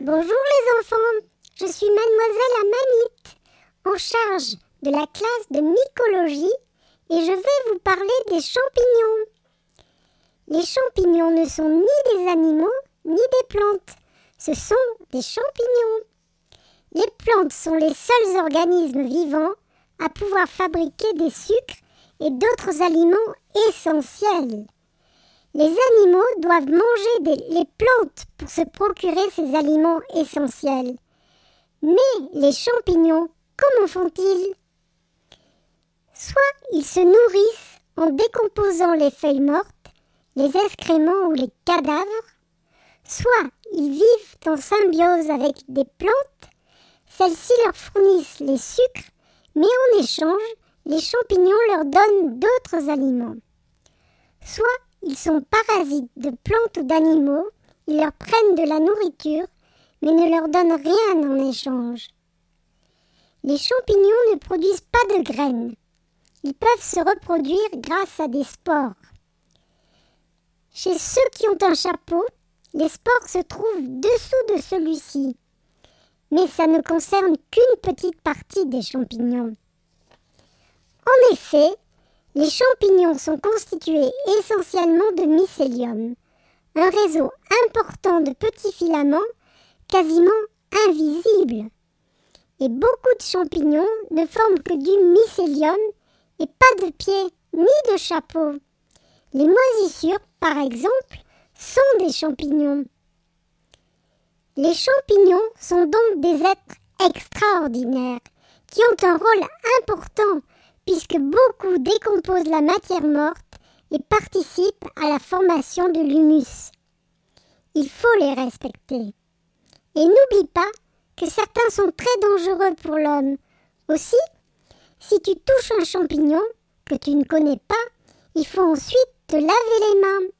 Bonjour les enfants, je suis mademoiselle Amanite, en charge de la classe de mycologie et je vais vous parler des champignons. Les champignons ne sont ni des animaux ni des plantes, ce sont des champignons. Les plantes sont les seuls organismes vivants à pouvoir fabriquer des sucres et d'autres aliments essentiels. Les animaux doivent manger les plantes pour se procurer ces aliments essentiels. Mais les champignons, comment font-ils? Soit ils se nourrissent en décomposant les feuilles mortes, les excréments ou les cadavres, soit ils vivent en symbiose avec des plantes, celles-ci leur fournissent les sucres, mais en échange, les champignons leur donnent d'autres aliments. Soit ils sont parasites de plantes ou d'animaux, ils leur prennent de la nourriture, mais ne leur donnent rien en échange. Les champignons ne produisent pas de graines. Ils peuvent se reproduire grâce à des spores. Chez ceux qui ont un chapeau, les spores se trouvent dessous de celui-ci. Mais ça ne concerne qu'une petite partie des champignons. En effet, les champignons sont constitués essentiellement de mycélium, un réseau important de petits filaments quasiment invisibles. Et beaucoup de champignons ne forment que du mycélium et pas de pieds ni de chapeau. Les moisissures, par exemple, sont des champignons. Les champignons sont donc des êtres extraordinaires qui ont un rôle important puisque beaucoup décomposent la matière morte et participent à la formation de l'humus. Il faut les respecter. Et n'oublie pas que certains sont très dangereux pour l'homme. Aussi, si tu touches un champignon que tu ne connais pas, il faut ensuite te laver les mains.